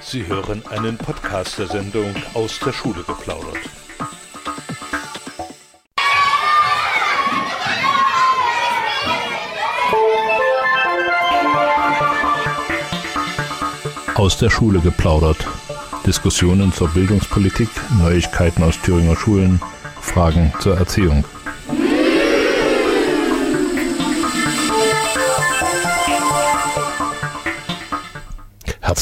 Sie hören einen Podcast der Sendung aus der Schule geplaudert. Aus der Schule geplaudert. Diskussionen zur Bildungspolitik, Neuigkeiten aus Thüringer Schulen, Fragen zur Erziehung.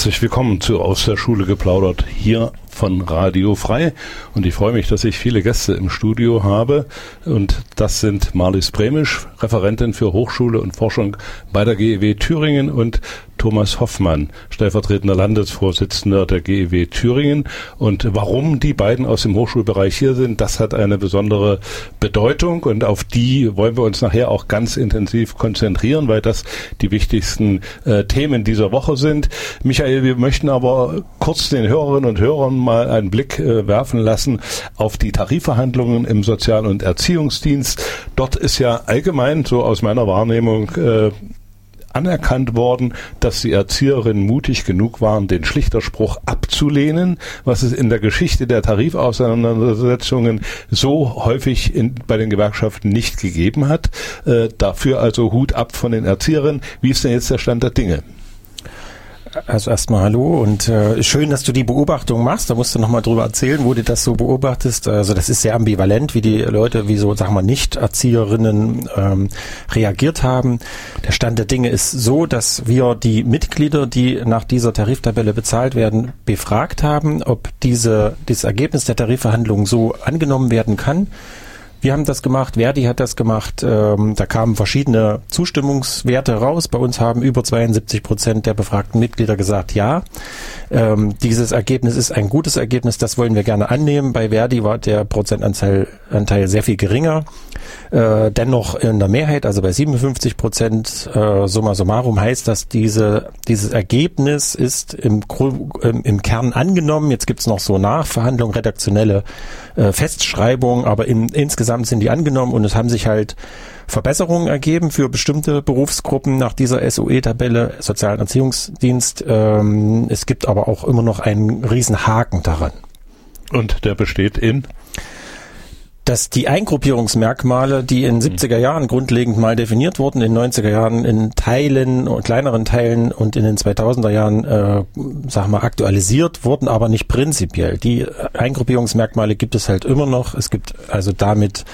Herzlich willkommen zu Aus der Schule geplaudert hier von Radio Frei. Und ich freue mich, dass ich viele Gäste im Studio habe. Und das sind Marlies Bremisch, Referentin für Hochschule und Forschung bei der GEW Thüringen und Thomas Hoffmann, stellvertretender Landesvorsitzender der GEW Thüringen. Und warum die beiden aus dem Hochschulbereich hier sind, das hat eine besondere Bedeutung und auf die wollen wir uns nachher auch ganz intensiv konzentrieren, weil das die wichtigsten äh, Themen dieser Woche sind. Michael, wir möchten aber kurz den Hörerinnen und Hörern mal einen Blick äh, werfen lassen auf die Tarifverhandlungen im Sozial- und Erziehungsdienst. Dort ist ja allgemein, so aus meiner Wahrnehmung, äh, anerkannt worden, dass die Erzieherinnen mutig genug waren, den Schlichterspruch abzulehnen, was es in der Geschichte der Tarifauseinandersetzungen so häufig in, bei den Gewerkschaften nicht gegeben hat. Äh, dafür also Hut ab von den Erzieherinnen. Wie ist denn jetzt der Stand der Dinge? Also erstmal hallo und äh, schön, dass du die Beobachtung machst. Da musst du nochmal drüber erzählen, wo du das so beobachtest. Also das ist sehr ambivalent, wie die Leute, wie so, sagen wir, Nicht-Erzieherinnen ähm, reagiert haben. Der Stand der Dinge ist so, dass wir die Mitglieder, die nach dieser Tariftabelle bezahlt werden, befragt haben, ob diese, dieses Ergebnis der Tarifverhandlungen so angenommen werden kann. Wir haben das gemacht, Verdi hat das gemacht. Ähm, da kamen verschiedene Zustimmungswerte raus. Bei uns haben über 72 Prozent der befragten Mitglieder gesagt, ja. Ähm, dieses Ergebnis ist ein gutes Ergebnis, das wollen wir gerne annehmen. Bei Verdi war der Prozentanteil Anteil sehr viel geringer. Äh, dennoch in der Mehrheit, also bei 57 Prozent, äh, summa summarum heißt das, diese, dieses Ergebnis ist im, im, Kern angenommen. Jetzt gibt's noch so Nachverhandlungen, redaktionelle äh, Festschreibungen, aber in, insgesamt sind die angenommen und es haben sich halt Verbesserungen ergeben für bestimmte Berufsgruppen nach dieser SOE-Tabelle, Sozialen Erziehungsdienst. Ähm, es gibt aber auch immer noch einen riesen Haken daran. Und der besteht in? Dass die Eingruppierungsmerkmale, die in 70er Jahren grundlegend mal definiert wurden, in 90er Jahren in Teilen und kleineren Teilen und in den 2000er Jahren, äh, sag mal, aktualisiert wurden, aber nicht prinzipiell. Die Eingruppierungsmerkmale gibt es halt immer noch. Es gibt also damit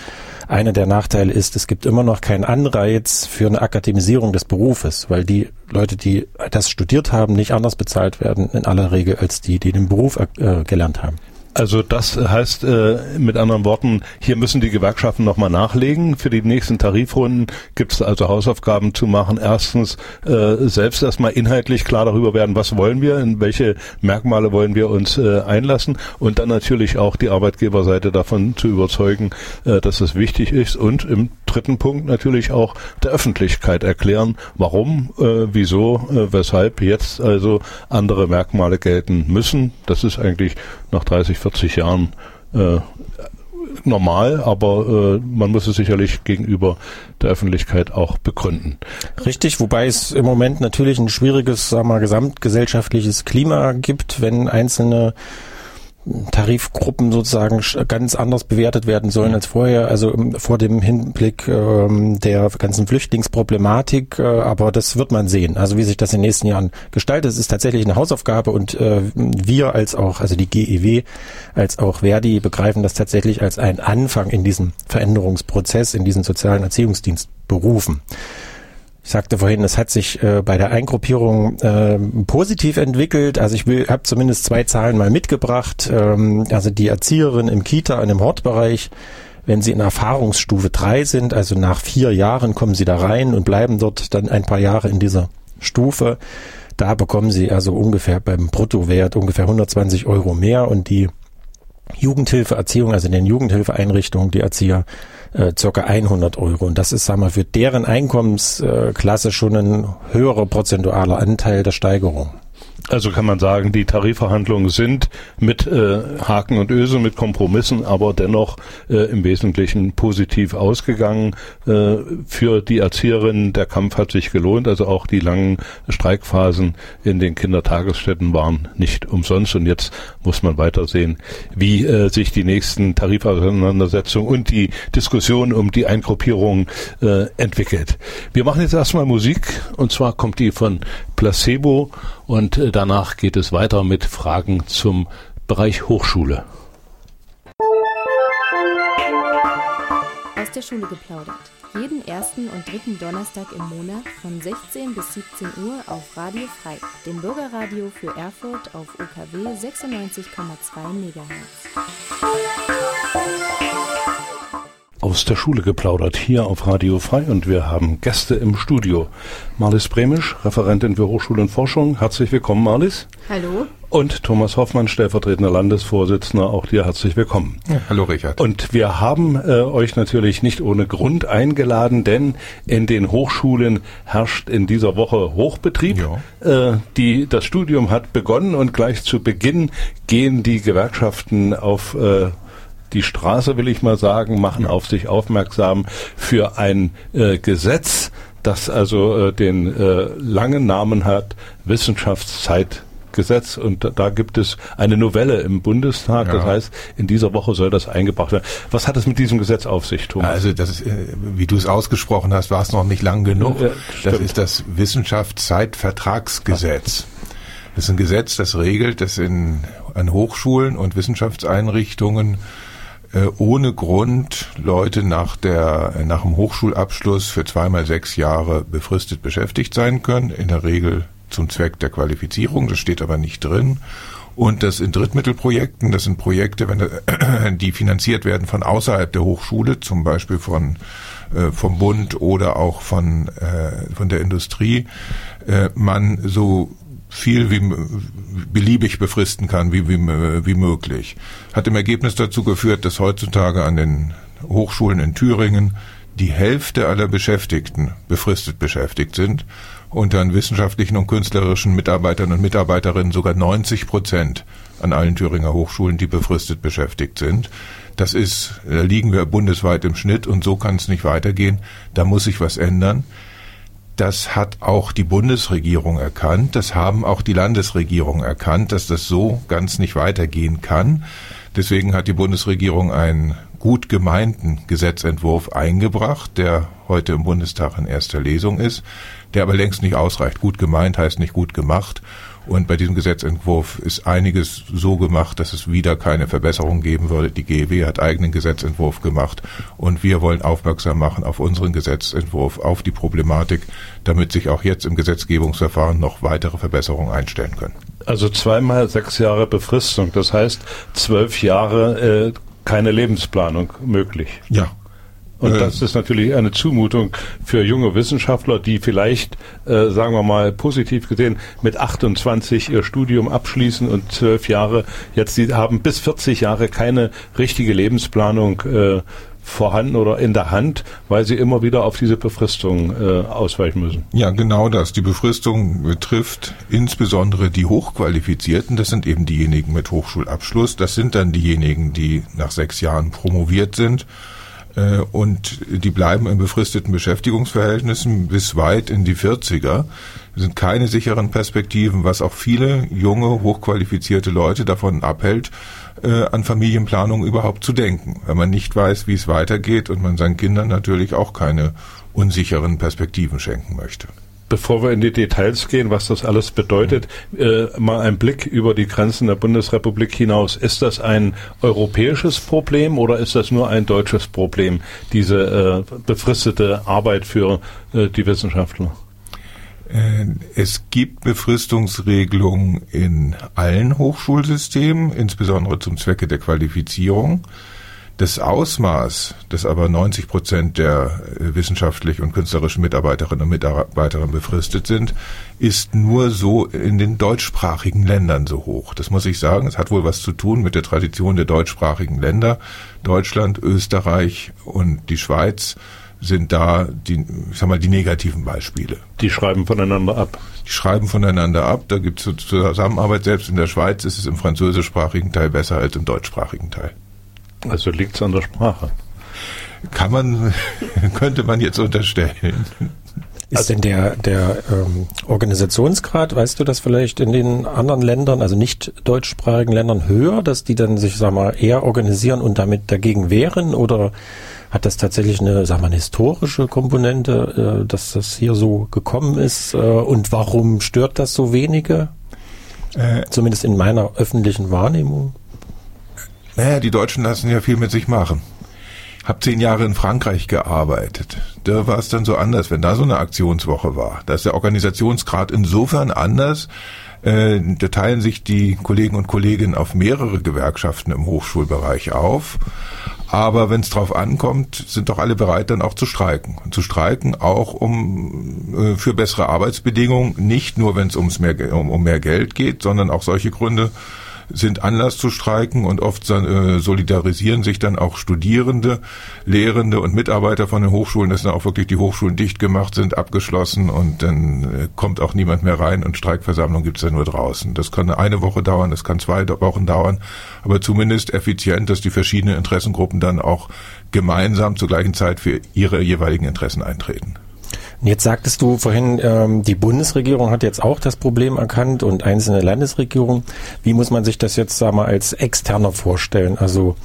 einer der Nachteile ist, es gibt immer noch keinen Anreiz für eine Akademisierung des Berufes, weil die Leute, die das studiert haben, nicht anders bezahlt werden in aller Regel als die, die den Beruf äh, gelernt haben. Also das heißt äh, mit anderen Worten, hier müssen die Gewerkschaften nochmal nachlegen. Für die nächsten Tarifrunden gibt es also Hausaufgaben zu machen. Erstens äh, selbst erstmal inhaltlich klar darüber werden, was wollen wir, in welche Merkmale wollen wir uns äh, einlassen und dann natürlich auch die Arbeitgeberseite davon zu überzeugen, äh, dass es wichtig ist und im dritten Punkt natürlich auch der Öffentlichkeit erklären, warum, äh, wieso, äh, weshalb jetzt also andere Merkmale gelten müssen. Das ist eigentlich nach 30, 40 Jahren äh, normal, aber äh, man muss es sicherlich gegenüber der Öffentlichkeit auch begründen. Richtig, wobei es im Moment natürlich ein schwieriges, sagen wir, gesamtgesellschaftliches Klima gibt, wenn einzelne Tarifgruppen sozusagen ganz anders bewertet werden sollen als vorher, also vor dem Hinblick ähm, der ganzen Flüchtlingsproblematik. Äh, aber das wird man sehen. Also wie sich das in den nächsten Jahren gestaltet, es ist tatsächlich eine Hausaufgabe und äh, wir als auch, also die GEW als auch Verdi begreifen das tatsächlich als einen Anfang in diesem Veränderungsprozess, in diesen sozialen Erziehungsdienst berufen. Ich sagte vorhin, es hat sich äh, bei der Eingruppierung äh, positiv entwickelt. Also ich habe zumindest zwei Zahlen mal mitgebracht. Ähm, also die Erzieherin im Kita und im Hortbereich, wenn sie in Erfahrungsstufe drei sind, also nach vier Jahren kommen sie da rein und bleiben dort dann ein paar Jahre in dieser Stufe. Da bekommen sie also ungefähr beim Bruttowert ungefähr 120 Euro mehr und die Jugendhilfeerziehung, also in den Jugendhilfeeinrichtungen, die Erzieher äh, circa 100 Euro. Und das ist, sagen wir, für deren Einkommensklasse schon ein höherer prozentualer Anteil der Steigerung. Also kann man sagen, die Tarifverhandlungen sind mit äh, Haken und Ösen, mit Kompromissen, aber dennoch äh, im Wesentlichen positiv ausgegangen. Äh, für die Erzieherinnen, der Kampf hat sich gelohnt. Also auch die langen Streikphasen in den Kindertagesstätten waren nicht umsonst. Und jetzt muss man weitersehen, wie äh, sich die nächsten Tarifauseinandersetzungen und die Diskussion um die Eingruppierung äh, entwickelt. Wir machen jetzt erstmal Musik und zwar kommt die von Placebo und äh, danach geht es weiter mit Fragen zum Bereich Hochschule. Aus der Schule geplaudert. Jeden ersten und dritten Donnerstag im Monat von 16 bis 17 Uhr auf Radio Frei, dem Bürgerradio für Erfurt auf UKW 96,2 MHz aus der Schule geplaudert, hier auf Radio Frei und wir haben Gäste im Studio. Marlis Bremisch, Referentin für Hochschule und Forschung. Herzlich willkommen, Marlis. Hallo. Und Thomas Hoffmann, stellvertretender Landesvorsitzender, auch dir herzlich willkommen. Ja, hallo Richard. Und wir haben äh, euch natürlich nicht ohne Grund eingeladen, denn in den Hochschulen herrscht in dieser Woche Hochbetrieb. Ja. Äh, die, das Studium hat begonnen und gleich zu Beginn gehen die Gewerkschaften auf äh, die Straße, will ich mal sagen, machen auf sich aufmerksam für ein äh, Gesetz, das also äh, den äh, langen Namen hat, Wissenschaftszeitgesetz und da, da, gibt es eine Novelle im Bundestag. Ja. Das heißt, in dieser Woche soll das eingebracht werden. Was hat es mit diesem Gesetz auf sich, Thomas? Also das ist, äh, wie du es ausgesprochen hast, war es noch nicht lang genug. Ja, das ist das Wissenschaftszeitvertragsgesetz. Das ist ein Gesetz, das regelt, dass in an Hochschulen und Wissenschaftseinrichtungen äh, ohne Grund Leute nach der nach dem Hochschulabschluss für zweimal sechs Jahre befristet beschäftigt sein können, in der Regel zum Zweck der Qualifizierung, das steht aber nicht drin. Und das in Drittmittelprojekten, das sind Projekte, wenn, die finanziert werden von außerhalb der Hochschule, zum Beispiel von äh, vom Bund oder auch von äh, von der Industrie, äh, man so viel wie beliebig befristen kann, wie, wie, wie möglich. Hat im Ergebnis dazu geführt, dass heutzutage an den Hochschulen in Thüringen die Hälfte aller Beschäftigten befristet beschäftigt sind und an wissenschaftlichen und künstlerischen Mitarbeitern und Mitarbeiterinnen sogar 90 Prozent an allen Thüringer Hochschulen, die befristet beschäftigt sind. Das ist, da liegen wir bundesweit im Schnitt und so kann es nicht weitergehen. Da muss sich was ändern. Das hat auch die Bundesregierung erkannt, das haben auch die Landesregierung erkannt, dass das so ganz nicht weitergehen kann. Deswegen hat die Bundesregierung einen gut gemeinten Gesetzentwurf eingebracht, der heute im Bundestag in erster Lesung ist, der aber längst nicht ausreicht. Gut gemeint heißt nicht gut gemacht. Und bei diesem Gesetzentwurf ist einiges so gemacht, dass es wieder keine Verbesserung geben würde. Die GEW hat eigenen Gesetzentwurf gemacht und wir wollen aufmerksam machen auf unseren Gesetzentwurf, auf die Problematik, damit sich auch jetzt im Gesetzgebungsverfahren noch weitere Verbesserungen einstellen können. Also zweimal sechs Jahre Befristung, das heißt zwölf Jahre äh, keine Lebensplanung möglich. Ja, und äh. das ist natürlich eine Zumutung für junge Wissenschaftler, die vielleicht, äh, sagen wir mal, positiv gesehen mit 28 ihr Studium abschließen und zwölf Jahre jetzt, sie haben bis 40 Jahre keine richtige Lebensplanung äh, vorhanden oder in der Hand, weil sie immer wieder auf diese Befristung äh, ausweichen müssen. Ja, genau das. Die Befristung betrifft insbesondere die Hochqualifizierten. Das sind eben diejenigen mit Hochschulabschluss. Das sind dann diejenigen, die nach sechs Jahren promoviert sind und die bleiben in befristeten Beschäftigungsverhältnissen bis weit in die 40er. Das sind keine sicheren Perspektiven, was auch viele junge, hochqualifizierte Leute davon abhält, äh, an Familienplanung überhaupt zu denken, wenn man nicht weiß, wie es weitergeht und man seinen Kindern natürlich auch keine unsicheren Perspektiven schenken möchte. Bevor wir in die Details gehen, was das alles bedeutet, äh, mal ein Blick über die Grenzen der Bundesrepublik hinaus. Ist das ein europäisches Problem oder ist das nur ein deutsches Problem, diese äh, befristete Arbeit für äh, die Wissenschaftler? Äh, es gibt Befristungsregelungen in allen Hochschulsystemen, insbesondere zum Zwecke der Qualifizierung. Das Ausmaß, das aber 90 Prozent der äh, wissenschaftlich und künstlerischen Mitarbeiterinnen und Mitarbeiter befristet sind, ist nur so in den deutschsprachigen Ländern so hoch. Das muss ich sagen. Es hat wohl was zu tun mit der Tradition der deutschsprachigen Länder. Deutschland, Österreich und die Schweiz sind da die, ich sag mal, die negativen Beispiele. Die schreiben voneinander ab. Die schreiben voneinander ab. Da gibt es Zusammenarbeit. Selbst in der Schweiz ist es im französischsprachigen Teil besser als im deutschsprachigen Teil. Also liegt es an der Sprache. Kann man, könnte man jetzt unterstellen. Ist also, denn der, der ähm, Organisationsgrad, weißt du das vielleicht in den anderen Ländern, also nicht deutschsprachigen Ländern, höher, dass die dann sich, sag mal, eher organisieren und damit dagegen wehren? Oder hat das tatsächlich eine, sag mal, eine historische Komponente, äh, dass das hier so gekommen ist? Äh, und warum stört das so wenige? Äh, Zumindest in meiner öffentlichen Wahrnehmung. Naja, die Deutschen lassen ja viel mit sich machen habe zehn Jahre in Frankreich gearbeitet. Da war es dann so anders, wenn da so eine Aktionswoche war. Da ist der Organisationsgrad insofern anders. Äh, da teilen sich die Kollegen und Kolleginnen auf mehrere Gewerkschaften im Hochschulbereich auf. Aber wenn es drauf ankommt, sind doch alle bereit, dann auch zu streiken. Und zu streiken auch um äh, für bessere Arbeitsbedingungen, nicht nur, wenn es ums mehr, um, um mehr Geld geht, sondern auch solche Gründe, sind Anlass zu streiken und oft äh, solidarisieren sich dann auch Studierende, Lehrende und Mitarbeiter von den Hochschulen, dass dann auch wirklich die Hochschulen dicht gemacht sind, abgeschlossen und dann äh, kommt auch niemand mehr rein und Streikversammlung gibt's dann nur draußen. Das kann eine Woche dauern, das kann zwei Wochen dauern, aber zumindest effizient, dass die verschiedenen Interessengruppen dann auch gemeinsam zur gleichen Zeit für ihre jeweiligen Interessen eintreten. Jetzt sagtest du vorhin, ähm, die Bundesregierung hat jetzt auch das Problem erkannt und einzelne Landesregierungen. Wie muss man sich das jetzt, sag mal, als externer vorstellen? Also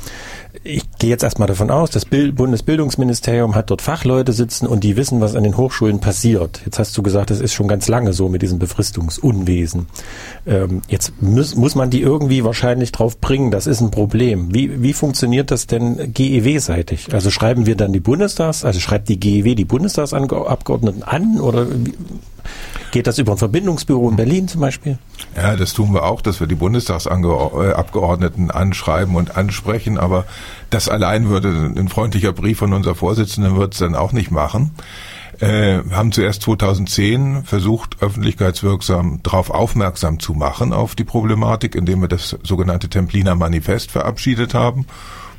ich gehe jetzt erstmal davon aus, das Bundesbildungsministerium hat dort Fachleute sitzen und die wissen, was an den Hochschulen passiert. Jetzt hast du gesagt, das ist schon ganz lange so mit diesem Befristungsunwesen. Ähm, jetzt muss, muss man die irgendwie wahrscheinlich drauf bringen, das ist ein Problem. Wie, wie funktioniert das denn GEW-seitig? Also schreiben wir dann die Bundestags, also schreibt die GEW die Bundestagsabgeordneten an oder? Geht das über ein Verbindungsbüro in Berlin zum Beispiel? Ja, das tun wir auch, dass wir die Bundestagsabgeordneten anschreiben und ansprechen, aber das allein würde ein freundlicher Brief von unserer Vorsitzenden wird es dann auch nicht machen. Äh, haben zuerst 2010 versucht, öffentlichkeitswirksam darauf aufmerksam zu machen, auf die Problematik, indem wir das sogenannte Templiner Manifest verabschiedet haben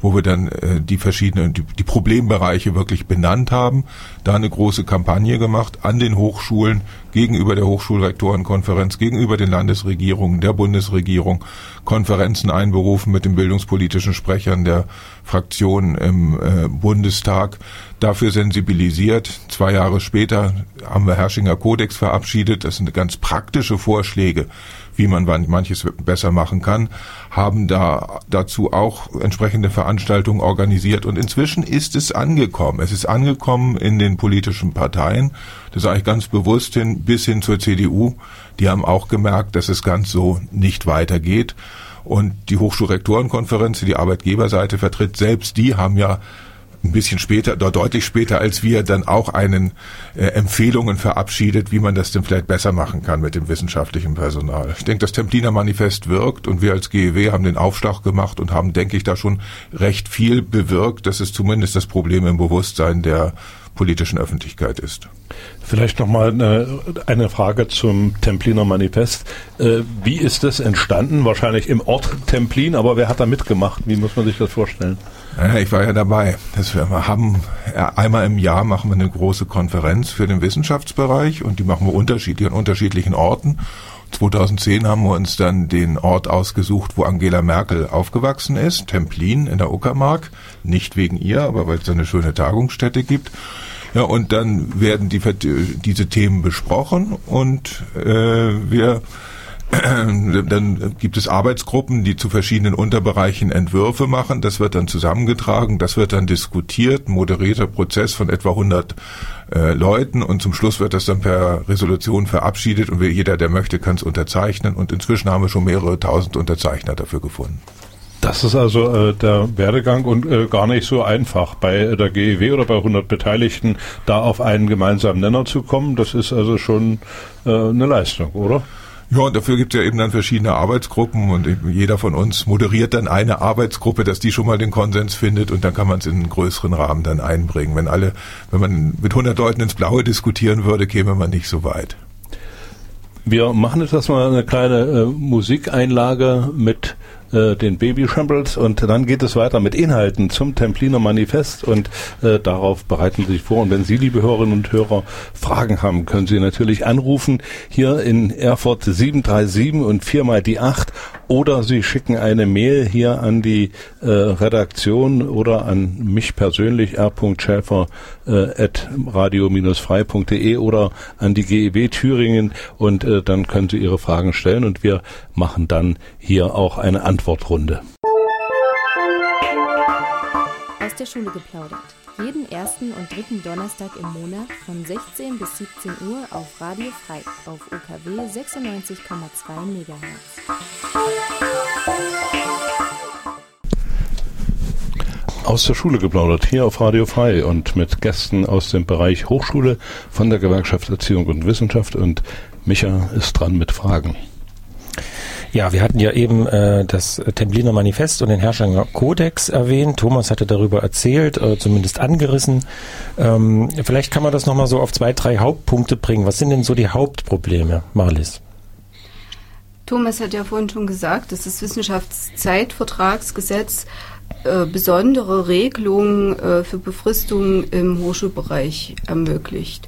wo wir dann äh, die verschiedenen, die, die Problembereiche wirklich benannt haben, da eine große Kampagne gemacht an den Hochschulen gegenüber der Hochschulrektorenkonferenz, gegenüber den Landesregierungen, der Bundesregierung, Konferenzen einberufen mit den bildungspolitischen Sprechern der Fraktionen im äh, Bundestag, dafür sensibilisiert. Zwei Jahre später haben wir Herrschinger Kodex verabschiedet. Das sind ganz praktische Vorschläge, wie man manches besser machen kann, haben da dazu auch entsprechende Veranstaltungen organisiert und inzwischen ist es angekommen. Es ist angekommen in den politischen Parteien, das sage ich ganz bewusst hin, bis hin zur CDU. Die haben auch gemerkt, dass es ganz so nicht weitergeht. Und die Hochschulrektorenkonferenz, die die Arbeitgeberseite vertritt, selbst die haben ja ein bisschen später, deutlich später als wir, dann auch einen äh, Empfehlungen verabschiedet, wie man das denn vielleicht besser machen kann mit dem wissenschaftlichen Personal. Ich denke, das Templiner Manifest wirkt und wir als GEW haben den Aufschlag gemacht und haben, denke ich, da schon recht viel bewirkt. Das ist zumindest das Problem im Bewusstsein der politischen Öffentlichkeit ist. Vielleicht nochmal eine, eine Frage zum Templiner Manifest. Äh, wie ist das entstanden? Wahrscheinlich im Ort Templin, aber wer hat da mitgemacht? Wie muss man sich das vorstellen? Ich war ja dabei. Das wir haben einmal im Jahr machen wir eine große Konferenz für den Wissenschaftsbereich und die machen wir unterschiedlich an unterschiedlichen Orten. 2010 haben wir uns dann den Ort ausgesucht, wo Angela Merkel aufgewachsen ist, Templin in der Uckermark. Nicht wegen ihr, aber weil es eine schöne Tagungsstätte gibt. Ja, und dann werden die, diese Themen besprochen und äh, wir dann gibt es Arbeitsgruppen, die zu verschiedenen Unterbereichen Entwürfe machen. Das wird dann zusammengetragen, das wird dann diskutiert, moderierter Prozess von etwa 100 äh, Leuten und zum Schluss wird das dann per Resolution verabschiedet und jeder, der möchte, kann es unterzeichnen und inzwischen haben wir schon mehrere tausend Unterzeichner dafür gefunden. Das ist also äh, der Werdegang und äh, gar nicht so einfach bei der GEW oder bei 100 Beteiligten da auf einen gemeinsamen Nenner zu kommen. Das ist also schon äh, eine Leistung, oder? Ja, und dafür gibt es ja eben dann verschiedene Arbeitsgruppen und jeder von uns moderiert dann eine Arbeitsgruppe, dass die schon mal den Konsens findet und dann kann man es in einen größeren Rahmen dann einbringen. Wenn alle, wenn man mit 100 Leuten ins Blaue diskutieren würde, käme man nicht so weit. Wir machen jetzt erstmal eine kleine äh, Musikeinlage mit äh, den Baby Shambles und dann geht es weiter mit Inhalten zum Templiner Manifest und äh, darauf bereiten Sie sich vor. Und wenn Sie, liebe Hörerinnen und Hörer, Fragen haben, können Sie natürlich anrufen hier in Erfurt 737 und viermal die 8 oder Sie schicken eine Mail hier an die äh, Redaktion oder an mich persönlich r.schäfer äh, at radio-frei.de oder an die GEW Thüringen und äh, dann können Sie Ihre Fragen stellen und wir machen dann hier auch eine Antwortrunde. Aus der Schule geplaudert. Jeden ersten und dritten Donnerstag im Monat von 16 bis 17 Uhr auf Radio Frei auf UKW 96,2 MHz. Aus der Schule geplaudert, hier auf Radio Frei und mit Gästen aus dem Bereich Hochschule von der Gewerkschaft Erziehung und Wissenschaft und Micha ist dran mit Fragen. Ja, wir hatten ja eben äh, das Templiner Manifest und den Herrscher Kodex erwähnt. Thomas hatte darüber erzählt, äh, zumindest angerissen. Ähm, vielleicht kann man das nochmal so auf zwei, drei Hauptpunkte bringen. Was sind denn so die Hauptprobleme, Marlis? Thomas hat ja vorhin schon gesagt, dass das Wissenschaftszeitvertragsgesetz äh, besondere Regelungen äh, für Befristungen im Hochschulbereich ermöglicht.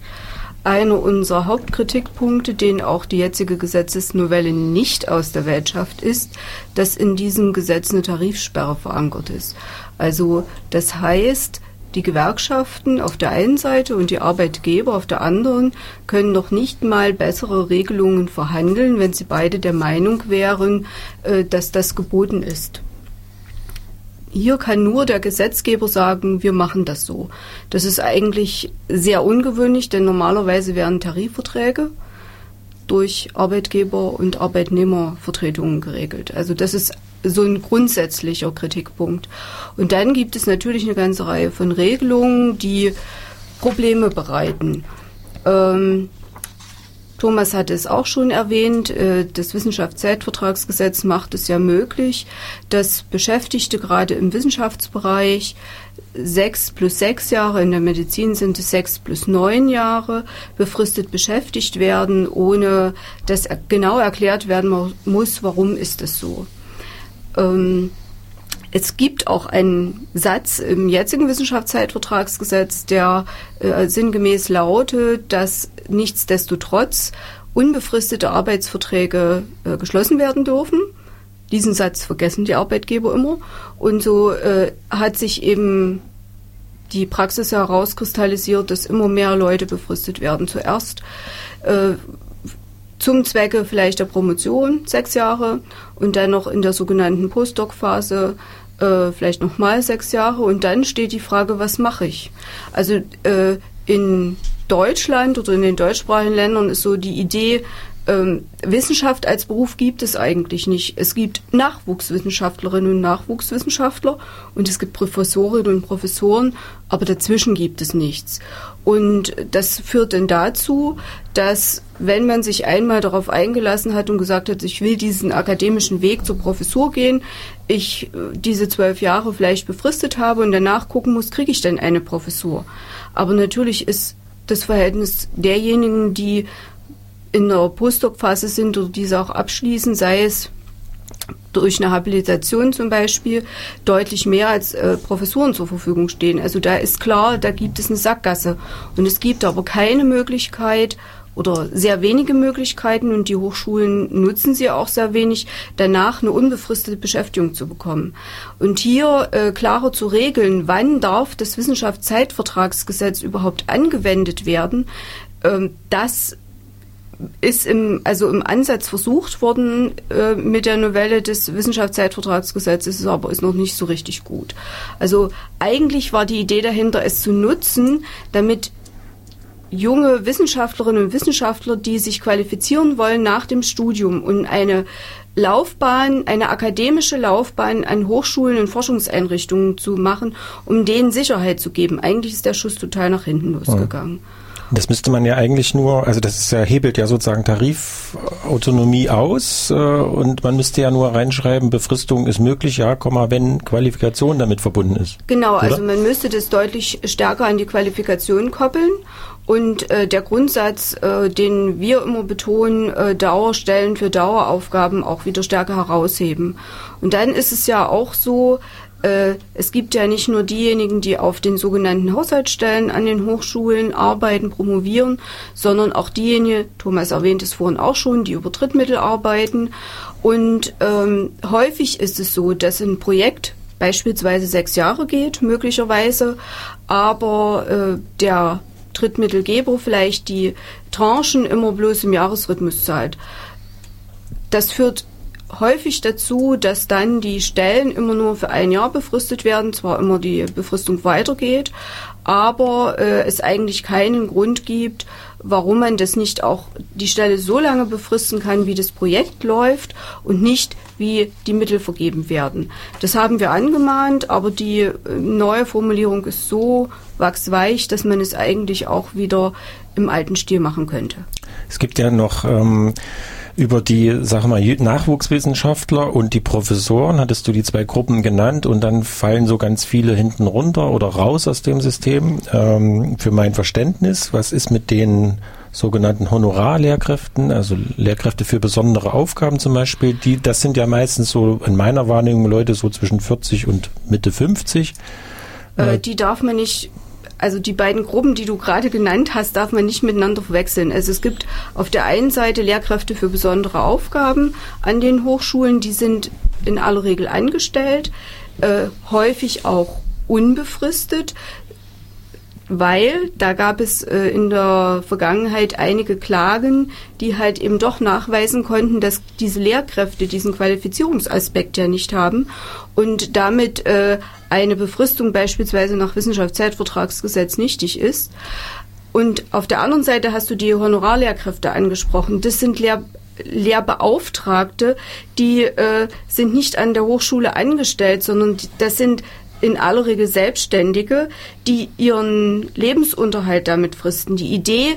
Einer unserer Hauptkritikpunkte, den auch die jetzige Gesetzesnovelle nicht aus der Welt schafft, ist, dass in diesem Gesetz eine Tarifsperre verankert ist. Also das heißt, die Gewerkschaften auf der einen Seite und die Arbeitgeber auf der anderen können noch nicht mal bessere Regelungen verhandeln, wenn sie beide der Meinung wären, äh, dass das geboten ist. Hier kann nur der Gesetzgeber sagen, wir machen das so. Das ist eigentlich sehr ungewöhnlich, denn normalerweise werden Tarifverträge durch Arbeitgeber und Arbeitnehmervertretungen geregelt. Also das ist so ein grundsätzlicher Kritikpunkt. Und dann gibt es natürlich eine ganze Reihe von Regelungen, die Probleme bereiten. Ähm, Thomas hat es auch schon erwähnt, äh, das Wissenschaftszeitvertragsgesetz macht es ja möglich, dass Beschäftigte gerade im Wissenschaftsbereich sechs plus sechs Jahre, in der Medizin sind es sechs plus neun Jahre, befristet beschäftigt werden, ohne dass genau erklärt werden muss, warum ist es so. Ähm, es gibt auch einen Satz im jetzigen Wissenschaftszeitvertragsgesetz, der äh, sinngemäß lautet, dass nichtsdestotrotz unbefristete Arbeitsverträge äh, geschlossen werden dürfen. Diesen Satz vergessen die Arbeitgeber immer. Und so äh, hat sich eben die Praxis herauskristallisiert, dass immer mehr Leute befristet werden. Zuerst äh, zum Zwecke vielleicht der Promotion sechs Jahre und dann noch in der sogenannten Postdoc-Phase äh, vielleicht nochmal sechs Jahre und dann steht die Frage, was mache ich? Also äh, in Deutschland oder in den deutschsprachigen Ländern ist so die Idee, ähm, Wissenschaft als Beruf gibt es eigentlich nicht. Es gibt Nachwuchswissenschaftlerinnen und Nachwuchswissenschaftler und es gibt Professorinnen und Professoren, aber dazwischen gibt es nichts. Und das führt dann dazu, dass wenn man sich einmal darauf eingelassen hat und gesagt hat, ich will diesen akademischen Weg zur Professur gehen, ich äh, diese zwölf Jahre vielleicht befristet habe und danach gucken muss, kriege ich denn eine Professur. Aber natürlich ist das Verhältnis derjenigen, die in der Postdoc-Phase sind oder diese auch abschließen, sei es durch eine Habilitation zum Beispiel deutlich mehr als äh, Professuren zur Verfügung stehen. Also da ist klar, da gibt es eine Sackgasse. Und es gibt aber keine Möglichkeit oder sehr wenige Möglichkeiten und die Hochschulen nutzen sie auch sehr wenig, danach eine unbefristete Beschäftigung zu bekommen. Und hier äh, klarer zu regeln, wann darf das Wissenschaftszeitvertragsgesetz überhaupt angewendet werden, ähm, das ist im, also im Ansatz versucht worden äh, mit der Novelle des Wissenschaftszeitvertragsgesetzes, aber ist noch nicht so richtig gut. Also eigentlich war die Idee dahinter, es zu nutzen, damit junge Wissenschaftlerinnen und Wissenschaftler, die sich qualifizieren wollen nach dem Studium und eine Laufbahn, eine akademische Laufbahn an Hochschulen und Forschungseinrichtungen zu machen, um denen Sicherheit zu geben. Eigentlich ist der Schuss total nach hinten losgegangen. Ja. Das müsste man ja eigentlich nur, also das ist ja, hebelt ja sozusagen Tarifautonomie aus äh, und man müsste ja nur reinschreiben, Befristung ist möglich, ja, wenn Qualifikation damit verbunden ist. Genau, oder? also man müsste das deutlich stärker an die Qualifikation koppeln Und äh, der Grundsatz, äh, den wir immer betonen, äh, Dauerstellen für Daueraufgaben auch wieder stärker herausheben. Und dann ist es ja auch so, es gibt ja nicht nur diejenigen, die auf den sogenannten Haushaltsstellen an den Hochschulen arbeiten, promovieren, sondern auch diejenigen, Thomas erwähnt es vorhin auch schon, die über Drittmittel arbeiten. Und ähm, häufig ist es so, dass ein Projekt beispielsweise sechs Jahre geht, möglicherweise, aber äh, der Drittmittelgeber vielleicht die Tranchen immer bloß im Jahresrhythmus zahlt. Das führt häufig dazu, dass dann die Stellen immer nur für ein Jahr befristet werden, zwar immer die Befristung weitergeht, aber äh, es eigentlich keinen Grund gibt, warum man das nicht auch die Stelle so lange befristen kann, wie das Projekt läuft und nicht wie die Mittel vergeben werden. Das haben wir angemahnt, aber die äh, neue Formulierung ist so wachsweich, dass man es eigentlich auch wieder im alten Stil machen könnte. Es gibt ja noch ähm, über die, sag mal, Nachwuchswissenschaftler und die Professoren hattest du die zwei Gruppen genannt und dann fallen so ganz viele hinten runter oder raus aus dem System. Ähm, für mein Verständnis, was ist mit den sogenannten Honorarlehrkräften, also Lehrkräfte für besondere Aufgaben zum Beispiel, die, das sind ja meistens so in meiner Wahrnehmung Leute so zwischen 40 und Mitte 50. Äh, die darf man nicht also die beiden Gruppen, die du gerade genannt hast, darf man nicht miteinander verwechseln. Also es gibt auf der einen Seite Lehrkräfte für besondere Aufgaben an den Hochschulen, die sind in aller Regel angestellt, äh, häufig auch unbefristet weil da gab es äh, in der Vergangenheit einige Klagen, die halt eben doch nachweisen konnten, dass diese Lehrkräfte diesen Qualifizierungsaspekt ja nicht haben und damit äh, eine Befristung beispielsweise nach Wissenschaftszeitvertragsgesetz nichtig ist. Und auf der anderen Seite hast du die Honorarlehrkräfte angesprochen. Das sind Lehr Lehrbeauftragte, die äh, sind nicht an der Hochschule angestellt, sondern das sind in aller Regel Selbstständige, die ihren Lebensunterhalt damit fristen. Die Idee,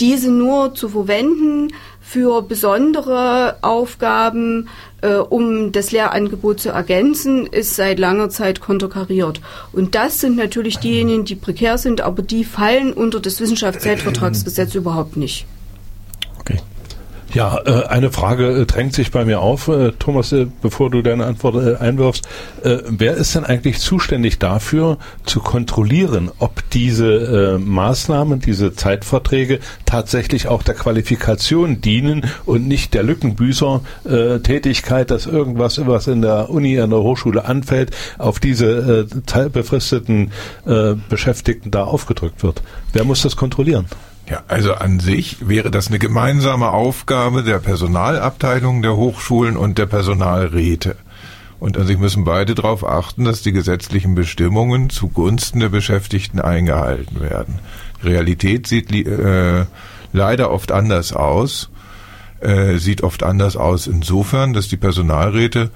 diese nur zu verwenden für besondere Aufgaben, äh, um das Lehrangebot zu ergänzen, ist seit langer Zeit konterkariert. Und das sind natürlich diejenigen, die prekär sind, aber die fallen unter das Wissenschaftszeitvertragsgesetz überhaupt nicht. Ja, äh, eine Frage äh, drängt sich bei mir auf, äh, Thomas, bevor du deine Antwort einwirfst. Wer ist denn eigentlich zuständig dafür, zu kontrollieren, ob diese Maßnahmen, diese Zeitverträge tatsächlich auch der Qualifikation dienen und nicht der Lückenbüßer-Tätigkeit, dass irgendwas, was in der Uni, an der Hochschule anfällt, auf diese befristeten Beschäftigten da aufgedrückt wird? Wer muss das kontrollieren? Ja, also an sich wäre das eine gemeinsame Aufgabe der Personalabteilung der Hochschulen und der Personalräte. Und an sich müssen beide darauf achten, dass die gesetzlichen Bestimmungen zugunsten der Beschäftigten eingehalten werden. Realität sieht äh, leider oft anders aus, äh, sieht oft anders aus insofern, dass die Personalräte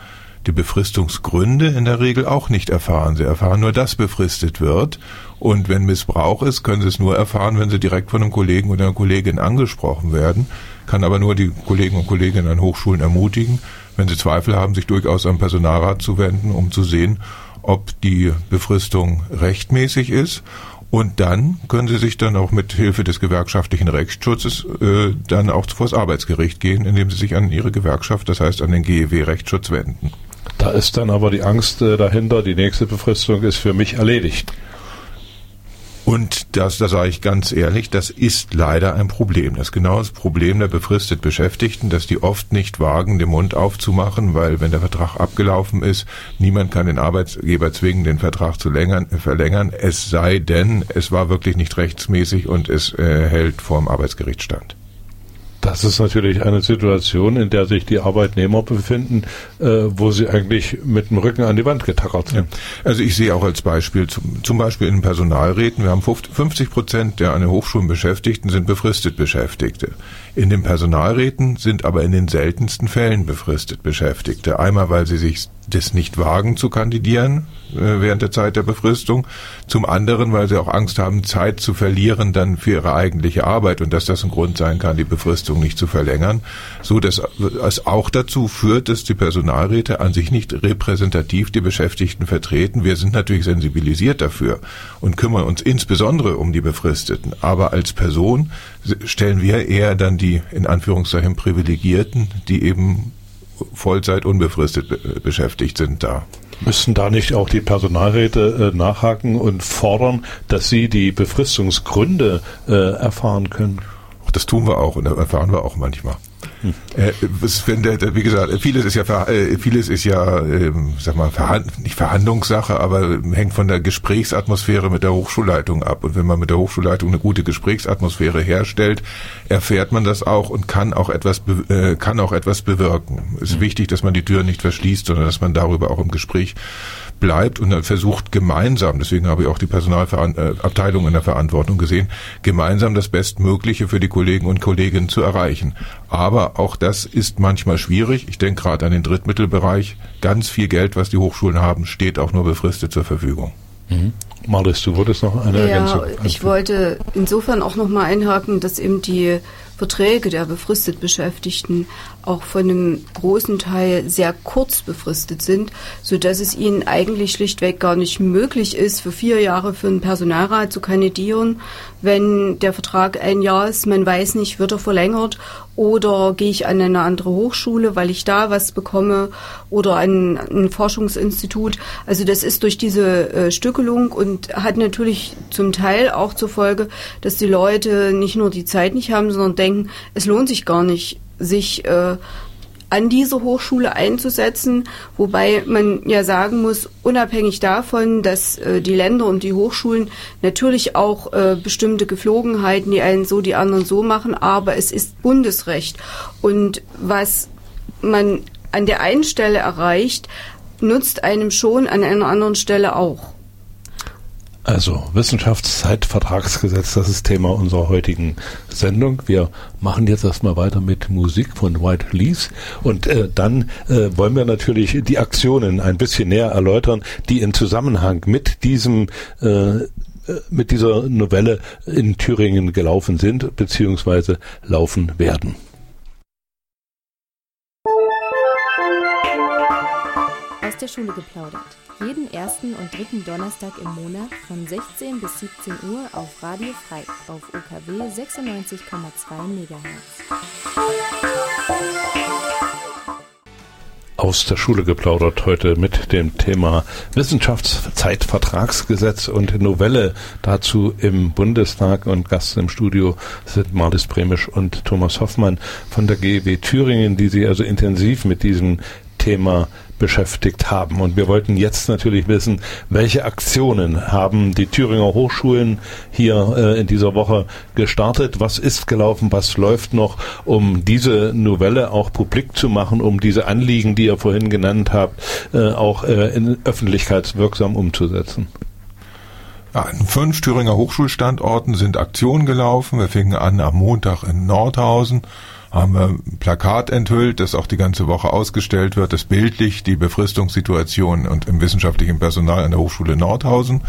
die Befristungsgründe in der Regel auch nicht erfahren. Sie erfahren nur, dass befristet wird. Und wenn Missbrauch ist, können Sie es nur erfahren, wenn Sie direkt von einem Kollegen oder einer Kollegin angesprochen werden. Kann aber nur die Kollegen und Kolleginnen an Hochschulen ermutigen, wenn Sie Zweifel haben, sich durchaus am Personalrat zu wenden, um zu sehen, ob die Befristung rechtmäßig ist. Und dann können Sie sich dann auch mit Hilfe des gewerkschaftlichen Rechtsschutzes äh, dann auch vor das Arbeitsgericht gehen, indem Sie sich an Ihre Gewerkschaft, das heißt an den GEW Rechtsschutz wenden. Da ist dann aber die Angst äh, dahinter, die nächste Befristung ist für mich erledigt. Und das, da sage ich ganz ehrlich, das ist leider ein Problem. Das ist genau das Problem der befristet Beschäftigten, dass die oft nicht wagen, den Mund aufzumachen, weil wenn der Vertrag abgelaufen ist, niemand kann den Arbeitgeber zwingen, den Vertrag zu längern, verlängern, es sei denn, es war wirklich nicht rechtsmäßig und es äh, hält vor dem Arbeitsgericht stand. Das ist natürlich eine Situation, in der sich die Arbeitnehmer befinden, äh, wo sie eigentlich mit dem Rücken an die Wand getackert sind. Ja. Also ich sehe auch als Beispiel, zum, zum Beispiel in Personalräten, wir haben 50 Prozent der an den Hochschulen Beschäftigten sind befristet Beschäftigte. In den Personalräten sind aber in den seltensten Fällen befristet Beschäftigte. Einmal, weil sie sich das nicht wagen zu kandidieren äh, während der Zeit der Befristung. Zum anderen, weil sie auch Angst haben, Zeit zu verlieren dann für ihre eigentliche Arbeit und dass das ein Grund sein kann, die Befristung nicht zu verlängern. So dass es auch dazu führt, dass die Personalräte an sich nicht repräsentativ die Beschäftigten vertreten. Wir sind natürlich sensibilisiert dafür und kümmern uns insbesondere um die Befristeten. Aber als Person stellen wir eher dann die in Anführungszeichen Privilegierten, die eben Vollzeit unbefristet be beschäftigt sind da. Müssten da nicht auch die Personalräte äh, nachhaken und fordern, dass sie die Befristungsgründe äh, erfahren können? Das tun wir auch und erfahren wir auch manchmal. Hm. Äh, wenn der, wie gesagt, vieles ist ja äh, vieles ist ja, äh, sag mal, Verhand nicht Verhandlungssache, aber hängt von der Gesprächsatmosphäre mit der Hochschulleitung ab. Und wenn man mit der Hochschulleitung eine gute Gesprächsatmosphäre herstellt, erfährt man das auch und kann auch etwas äh, kann auch etwas bewirken. Es ist hm. wichtig, dass man die Tür nicht verschließt, sondern dass man darüber auch im Gespräch bleibt und versucht gemeinsam, deswegen habe ich auch die Personalabteilung in der Verantwortung gesehen, gemeinsam das Bestmögliche für die Kollegen und Kolleginnen zu erreichen. Aber auch das ist manchmal schwierig. Ich denke gerade an den Drittmittelbereich. Ganz viel Geld, was die Hochschulen haben, steht auch nur befristet zur Verfügung. Mhm. Maris, du wolltest noch eine ja, Ergänzung. Ich wollte insofern auch noch mal einhaken, dass eben die Verträge der befristet Beschäftigten auch von einem großen Teil sehr kurz befristet sind, so dass es ihnen eigentlich schlichtweg gar nicht möglich ist, für vier Jahre für einen Personalrat zu kandidieren, wenn der Vertrag ein Jahr ist, man weiß nicht, wird er verlängert oder gehe ich an eine andere Hochschule, weil ich da was bekomme oder an ein Forschungsinstitut. Also das ist durch diese äh, Stückelung und hat natürlich zum Teil auch zur Folge, dass die Leute nicht nur die Zeit nicht haben, sondern denken, es lohnt sich gar nicht, sich äh, an diese Hochschule einzusetzen, wobei man ja sagen muss, unabhängig davon, dass äh, die Länder und die Hochschulen natürlich auch äh, bestimmte Geflogenheiten, die einen so, die anderen so machen, aber es ist Bundesrecht. Und was man an der einen Stelle erreicht, nutzt einem schon an einer anderen Stelle auch. Also Wissenschaftszeitvertragsgesetz, das ist Thema unserer heutigen Sendung. Wir machen jetzt erstmal weiter mit Musik von White Leaves und äh, dann äh, wollen wir natürlich die Aktionen ein bisschen näher erläutern, die in Zusammenhang mit diesem äh, mit dieser Novelle in Thüringen gelaufen sind bzw. laufen werden. Aus der Schule geplaudert jeden ersten und dritten Donnerstag im Monat von 16 bis 17 Uhr auf Radio Frei auf UKW 96,2 MHz. Aus der Schule geplaudert heute mit dem Thema Wissenschaftszeitvertragsgesetz und Novelle dazu im Bundestag und Gast im Studio sind Marlis Bremisch und Thomas Hoffmann von der GEW Thüringen, die sich also intensiv mit diesem Thema beschäftigt haben. Und wir wollten jetzt natürlich wissen, welche Aktionen haben die Thüringer Hochschulen hier äh, in dieser Woche gestartet? Was ist gelaufen? Was läuft noch, um diese Novelle auch publik zu machen, um diese Anliegen, die ihr vorhin genannt habt, äh, auch äh, in öffentlichkeitswirksam umzusetzen? An fünf Thüringer Hochschulstandorten sind Aktionen gelaufen. Wir fingen an am Montag in Nordhausen haben wir ein Plakat enthüllt, das auch die ganze Woche ausgestellt wird, das bildlich die Befristungssituation und im wissenschaftlichen Personal an der Hochschule Nordhausen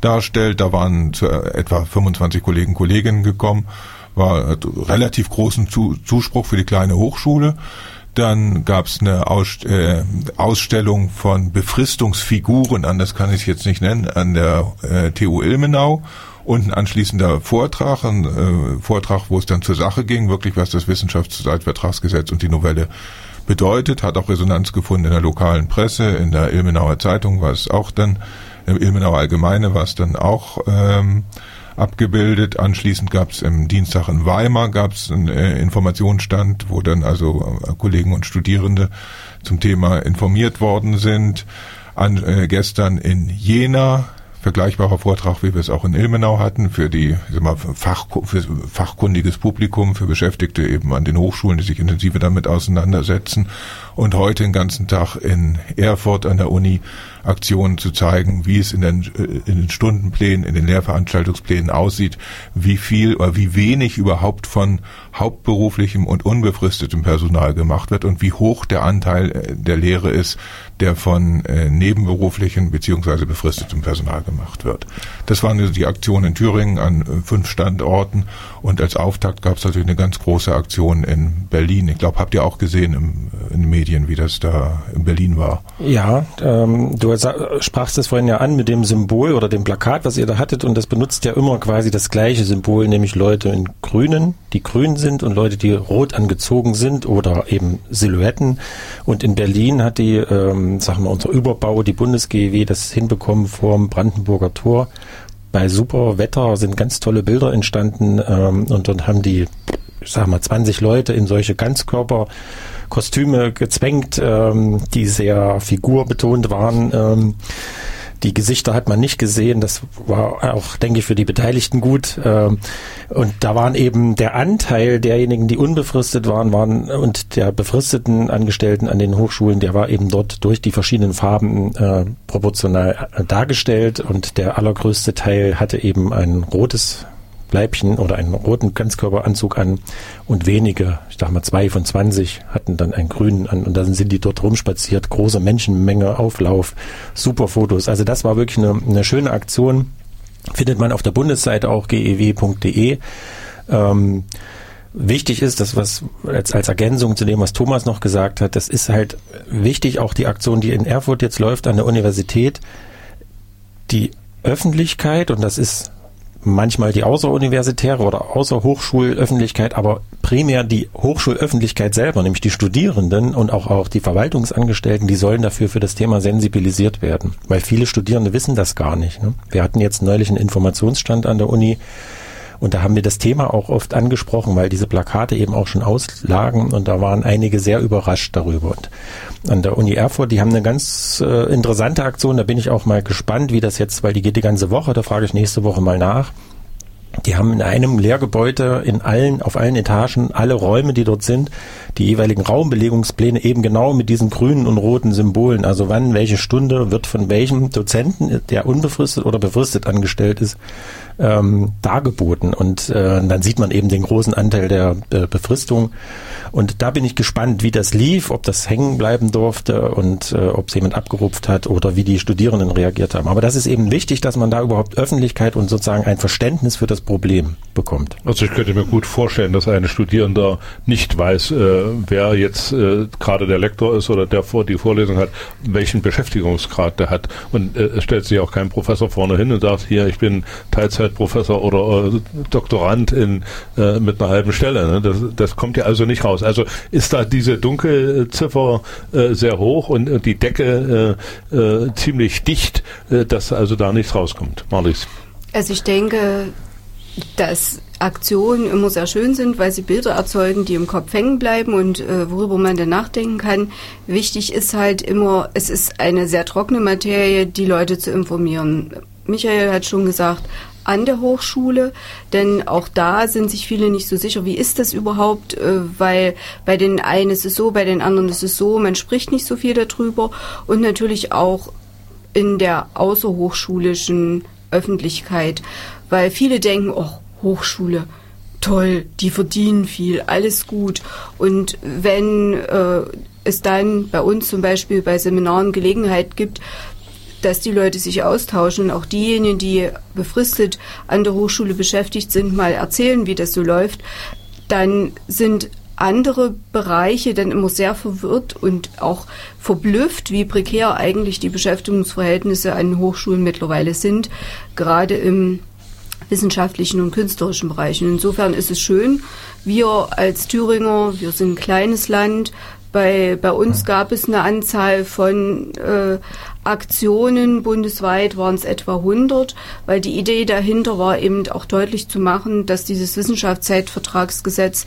darstellt. Da waren zu etwa 25 Kollegen Kolleginnen gekommen, war relativ großen Zuspruch für die kleine Hochschule. Dann gab es eine Ausst äh, Ausstellung von Befristungsfiguren, anders kann ich es jetzt nicht nennen, an der äh, TU Ilmenau und ein anschließender Vortrag, ein äh, Vortrag, wo es dann zur Sache ging, wirklich was das Wissenschaftsvertragsgesetz und die Novelle bedeutet, hat auch Resonanz gefunden in der lokalen Presse, in der Ilmenauer Zeitung war es auch dann, im Ilmenauer Allgemeine war es dann auch ähm, abgebildet. Anschließend gab es im Dienstag in Weimar gab es einen äh, Informationsstand, wo dann also äh, Kollegen und Studierende zum Thema informiert worden sind. An, äh, gestern in Jena vergleichbarer Vortrag, wie wir es auch in Ilmenau hatten, für die sag mal, Fach, fachkundiges Publikum, für Beschäftigte eben an den Hochschulen, die sich intensiver damit auseinandersetzen. Und heute den ganzen Tag in Erfurt an der Uni Aktionen zu zeigen, wie es in den, äh, in den Stundenplänen, in den Lehrveranstaltungsplänen aussieht, wie viel oder wie wenig überhaupt von hauptberuflichem und unbefristetem Personal gemacht wird und wie hoch der Anteil äh, der Lehre ist, der von äh, nebenberuflichen beziehungsweise befristetem Personal gemacht wird. Das waren die Aktionen in Thüringen an fünf Standorten und als Auftakt gab es natürlich eine ganz große Aktion in Berlin. Ich glaube, habt ihr auch gesehen im, in den Medien, wie das da in Berlin war? Ja, ähm, du sprachst es vorhin ja an mit dem Symbol oder dem Plakat, was ihr da hattet und das benutzt ja immer quasi das gleiche Symbol, nämlich Leute in Grünen, die grün sind und Leute, die rot angezogen sind oder eben Silhouetten. Und in Berlin hat die ähm, sagen wir, unser Überbau, die Bundes-GEW, das hinbekommen vorm Brandenburger Tor. Bei super Wetter sind ganz tolle Bilder entstanden ähm, und dann haben die, ich sag mal, 20 Leute in solche Ganzkörperkostüme gezwängt, ähm, die sehr figurbetont waren. Ähm, die Gesichter hat man nicht gesehen. Das war auch, denke ich, für die Beteiligten gut. Ähm, und da waren eben der Anteil derjenigen, die unbefristet waren, waren und der befristeten Angestellten an den Hochschulen, der war eben dort durch die verschiedenen Farben äh, proportional dargestellt. Und der allergrößte Teil hatte eben ein rotes Leibchen oder einen roten Ganzkörperanzug an und wenige, ich sag mal zwei von 20, hatten dann einen grünen an und dann sind die dort rumspaziert, große Menschenmenge, Auflauf, super Fotos. Also das war wirklich eine, eine schöne Aktion. Findet man auf der Bundesseite auch gew.de. Ähm, wichtig ist, das was als, als Ergänzung zu dem, was Thomas noch gesagt hat, das ist halt wichtig, auch die Aktion, die in Erfurt jetzt läuft an der Universität, die Öffentlichkeit, und das ist manchmal die außeruniversitäre oder Außerhochschulöffentlichkeit, aber primär die Hochschulöffentlichkeit selber, nämlich die Studierenden und auch, auch die Verwaltungsangestellten, die sollen dafür für das Thema sensibilisiert werden, weil viele Studierende wissen das gar nicht. Ne? Wir hatten jetzt neulich einen Informationsstand an der Uni, und da haben wir das Thema auch oft angesprochen, weil diese Plakate eben auch schon auslagen und da waren einige sehr überrascht darüber. Und an der Uni Erfurt, die haben eine ganz äh, interessante Aktion, da bin ich auch mal gespannt, wie das jetzt, weil die geht die ganze Woche, da frage ich nächste Woche mal nach. Die haben in einem Lehrgebäude in allen, auf allen Etagen alle Räume, die dort sind, die jeweiligen Raumbelegungspläne eben genau mit diesen grünen und roten Symbolen. Also wann, welche Stunde wird von welchem Dozenten, der unbefristet oder befristet angestellt ist, ähm, dargeboten. Und äh, dann sieht man eben den großen Anteil der äh, Befristung. Und da bin ich gespannt, wie das lief, ob das hängen bleiben durfte und äh, ob es jemand abgerupft hat oder wie die Studierenden reagiert haben. Aber das ist eben wichtig, dass man da überhaupt Öffentlichkeit und sozusagen ein Verständnis für das Problem bekommt. Also ich könnte mir gut vorstellen, dass ein Studierender nicht weiß, äh, wer jetzt äh, gerade der Lektor ist oder der vor die Vorlesung hat, welchen Beschäftigungsgrad der hat. Und äh, es stellt sich auch kein Professor vorne hin und sagt, hier, ich bin Teilzeitprofessor oder äh, Doktorand in, äh, mit einer halben Stelle. Ne? Das, das kommt ja also nicht raus. Also ist da diese Dunkelziffer äh, sehr hoch und, die Decke äh, äh, ziemlich dicht, äh, dass also da nichts rauskommt. Marlies. Also ich denke, dass Aktionen immer sehr schön sind, weil sie Bilder erzeugen, die im Kopf hängen bleiben und äh, worüber man dann nachdenken kann. Wichtig ist halt immer, es ist eine sehr trockene Materie, die Leute zu informieren. Michael hat schon gesagt, an der Hochschule, denn auch da sind sich viele nicht so sicher, wie ist das überhaupt, äh, weil bei den einen ist es so, bei den anderen ist es so, man spricht nicht so viel darüber und natürlich auch in der außerhochschulischen Öffentlichkeit, weil viele denken, oh, Hochschule, toll, die verdienen viel, alles gut. Und wenn äh, es dann bei uns zum Beispiel bei Seminaren Gelegenheit gibt, dass die Leute sich austauschen, auch diejenigen, die befristet an der Hochschule beschäftigt sind, mal erzählen, wie das so läuft, dann sind andere Bereiche dann immer sehr verwirrt und auch verblüfft, wie prekär eigentlich die Beschäftigungsverhältnisse an Hochschulen mittlerweile sind, gerade im wissenschaftlichen und künstlerischen Bereich. Und insofern ist es schön, wir als Thüringer, wir sind ein kleines Land, bei, bei uns gab es eine Anzahl von äh, Aktionen, bundesweit waren es etwa 100, weil die Idee dahinter war eben auch deutlich zu machen, dass dieses Wissenschaftszeitvertragsgesetz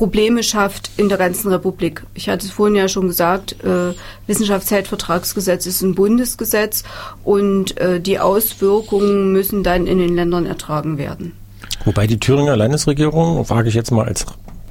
Probleme schafft in der ganzen Republik. Ich hatte es vorhin ja schon gesagt, äh, Wissenschaftszeitvertragsgesetz ist ein Bundesgesetz und äh, die Auswirkungen müssen dann in den Ländern ertragen werden. Wobei die Thüringer Landesregierung, frage ich jetzt mal als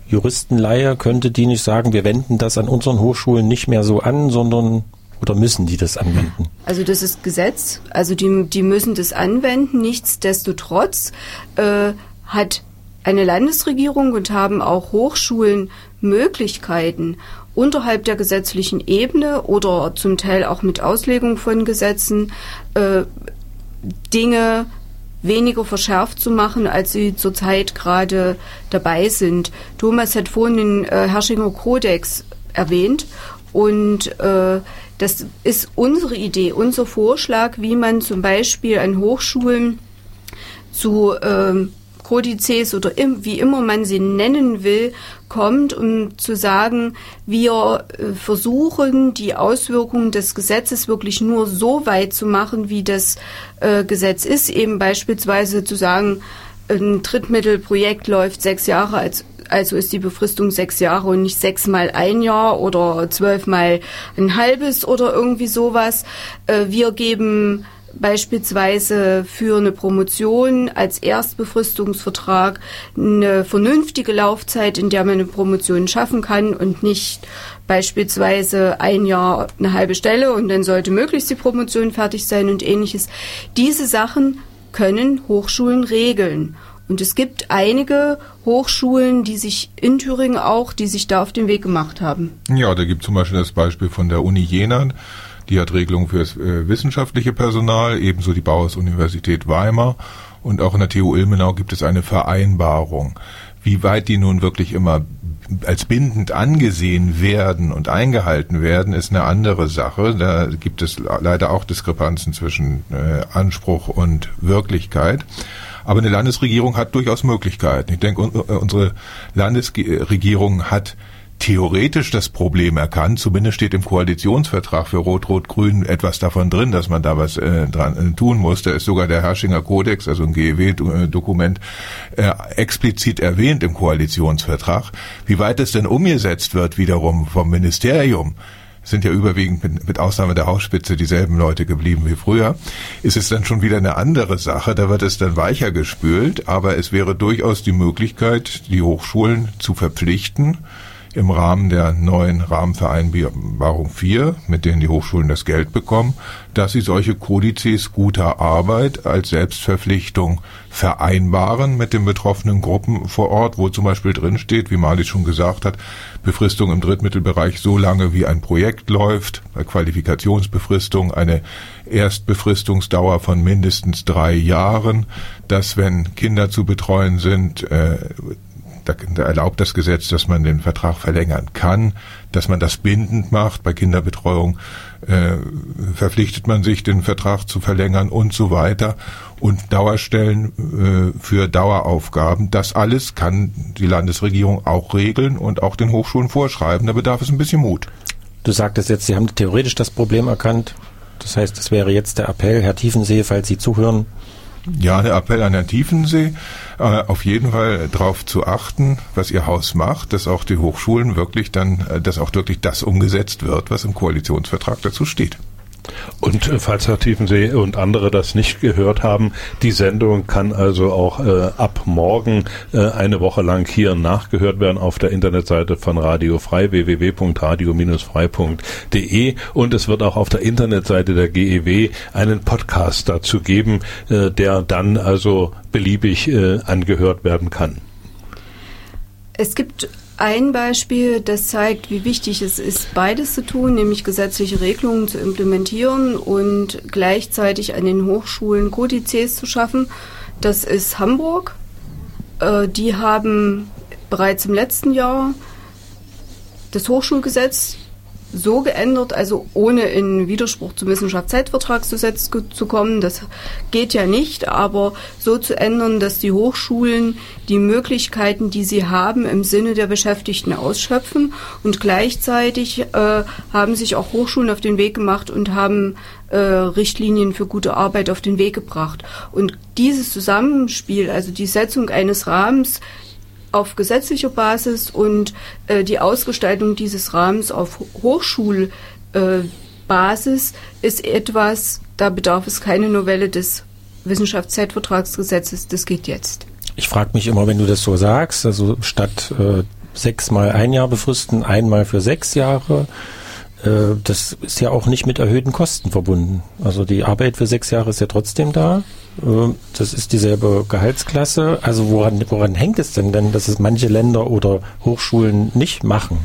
Juristenleihe, könnte die nicht sagen, wir wenden das an unseren Hochschulen nicht mehr so an, sondern Oder müssen die das anwenden? Also das ist Gesetz. Also die, die müssen das anwenden. Nichtsdestotrotz äh, hat eine Landesregierung und haben auch Hochschulen Möglichkeiten, unterhalb der gesetzlichen Ebene oder zum Teil auch mit Auslegung von Gesetzen äh, Dinge weniger verschärft zu machen, als sie zurzeit gerade dabei sind. Thomas hat vorhin den äh, Herrschinger Kodex erwähnt und äh, das ist unsere Idee, unser Vorschlag, wie man zum Beispiel an Hochschulen zu ähm, Kodizes oder im, wie immer man sie nennen will, kommt, um zu sagen, wir äh, versuchen, die Auswirkungen des Gesetzes wirklich nur so weit zu machen, wie das äh, Gesetz ist, eben beispielsweise zu sagen, ein Drittmittelprojekt läuft sechs Jahre, als, also ist die Befristung sechs Jahre und nicht sechsmal ein Jahr oder zwölfmal ein halbes oder irgendwie sowas. Äh, wir geben beispielsweise für eine Promotion als Erstbefristungsvertrag eine vernünftige Laufzeit, in der man eine Promotion schaffen kann und nicht beispielsweise ein Jahr eine halbe Stelle und dann sollte möglichst die Promotion fertig sein und ähnliches. Diese Sachen können Hochschulen regeln. Und es gibt einige Hochschulen, die sich in Thüringen auch, die sich da auf den Weg gemacht haben. Ja, da gibt zum Beispiel das Beispiel von der Uni Jena die hat Regelungen für das äh, wissenschaftliche Personal, ebenso die Bauhaus-Universität Weimar. Und auch in der TU Ilmenau gibt es eine Vereinbarung. Wie weit die nun wirklich immer als bindend angesehen werden und eingehalten werden, ist eine andere Sache. Da gibt es leider auch Diskrepanzen zwischen äh, Anspruch und Wirklichkeit. Aber eine Landesregierung hat durchaus Möglichkeiten. Ich denke, unsere Landesregierung hat theoretisch das Problem erkannt. Zumindest steht im Koalitionsvertrag für Rot-Rot-Grün etwas davon drin, dass man da was äh, dran äh, tun muss. Da ist sogar der Herrschinger Kodex, also ein GEW-Dokument, äh, explizit erwähnt im Koalitionsvertrag. Wie weit es denn umgesetzt wird wiederum vom Ministerium, sind ja überwiegend mit, mit Ausnahme der Hausspitze dieselben Leute geblieben wie früher, ist es dann schon wieder eine andere Sache. Da wird es dann weicher gespült, aber es wäre durchaus die Möglichkeit, die Hochschulen zu verpflichten, im Rahmen der neuen Rahmenvereinbarung 4, mit denen die Hochschulen das Geld bekommen, dass sie solche Kodizes guter Arbeit als Selbstverpflichtung vereinbaren mit den betroffenen Gruppen vor Ort, wo zum Beispiel drinsteht, wie Marlies schon gesagt hat, Befristung im Drittmittelbereich so lange wie ein Projekt läuft, Qualifikationsbefristung eine Erstbefristungsdauer von mindestens drei Jahren, dass wenn Kinder zu betreuen sind, äh, da, da erlaubt das Gesetz, dass man den Vertrag verlängern kann, dass man das bindend macht. Bei Kinderbetreuung äh, verpflichtet man sich, den Vertrag zu verlängern und so weiter. Und Dauerstellen äh, für Daueraufgaben, das alles kann die Landesregierung auch regeln und auch den Hochschulen vorschreiben. Da bedarf es ein bisschen Mut. Du sagtest jetzt, Sie haben theoretisch das Problem erkannt. Das heißt, es wäre jetzt der Appell, Herr Tiefensee, falls Sie zuhören, ja, der Appell an Herrn Tiefensee, äh, auf jeden Fall darauf zu achten, was Ihr Haus macht, dass auch die Hochschulen wirklich dann, äh, dass auch wirklich das umgesetzt wird, was im Koalitionsvertrag dazu steht. Und äh, falls Herr Tiefensee und andere das nicht gehört haben, die Sendung kann also auch äh, ab morgen äh, eine Woche lang hier nachgehört werden auf der Internetseite von Radio Frei www.radio-frei.de und es wird auch auf der Internetseite der GEW einen Podcast dazu geben, äh, der dann also beliebig äh, angehört werden kann. Es gibt ein Beispiel, das zeigt, wie wichtig es ist, beides zu tun, nämlich gesetzliche Regelungen zu implementieren und gleichzeitig an den Hochschulen Kodizes zu schaffen. Das ist Hamburg. Äh, die haben bereits im letzten Jahr das Hochschulgesetz so geändert, also ohne in Widerspruch zum Wissenschaftszeitvertragsgesetz zu kommen, das geht ja nicht, aber so zu ändern, dass die Hochschulen die Möglichkeiten, die sie haben, im Sinne der Beschäftigten ausschöpfen und gleichzeitig äh, haben sich auch Hochschulen auf den Weg gemacht und haben äh, Richtlinien für gute Arbeit auf den Weg gebracht. Und dieses Zusammenspiel, also die Setzung eines Rahmens, auf gesetzlicher Basis und äh, die Ausgestaltung dieses Rahmens auf Hochschulbasis äh, ist etwas, da bedarf es keine Novelle des Wissenschaftszeitvertragsgesetzes, das geht jetzt. Ich frage mich immer, wenn du das so sagst, also statt äh, sechsmal ein Jahr befristen, einmal für sechs Jahre, Äh, das ist ja auch nicht mit erhöhten Kosten verbunden. Also die Arbeit für sechs Jahre ist ja trotzdem da. Äh, das ist dieselbe Gehaltsklasse. Also woran, woran hängt es denn denn, dass es manche Länder oder Hochschulen nicht machen?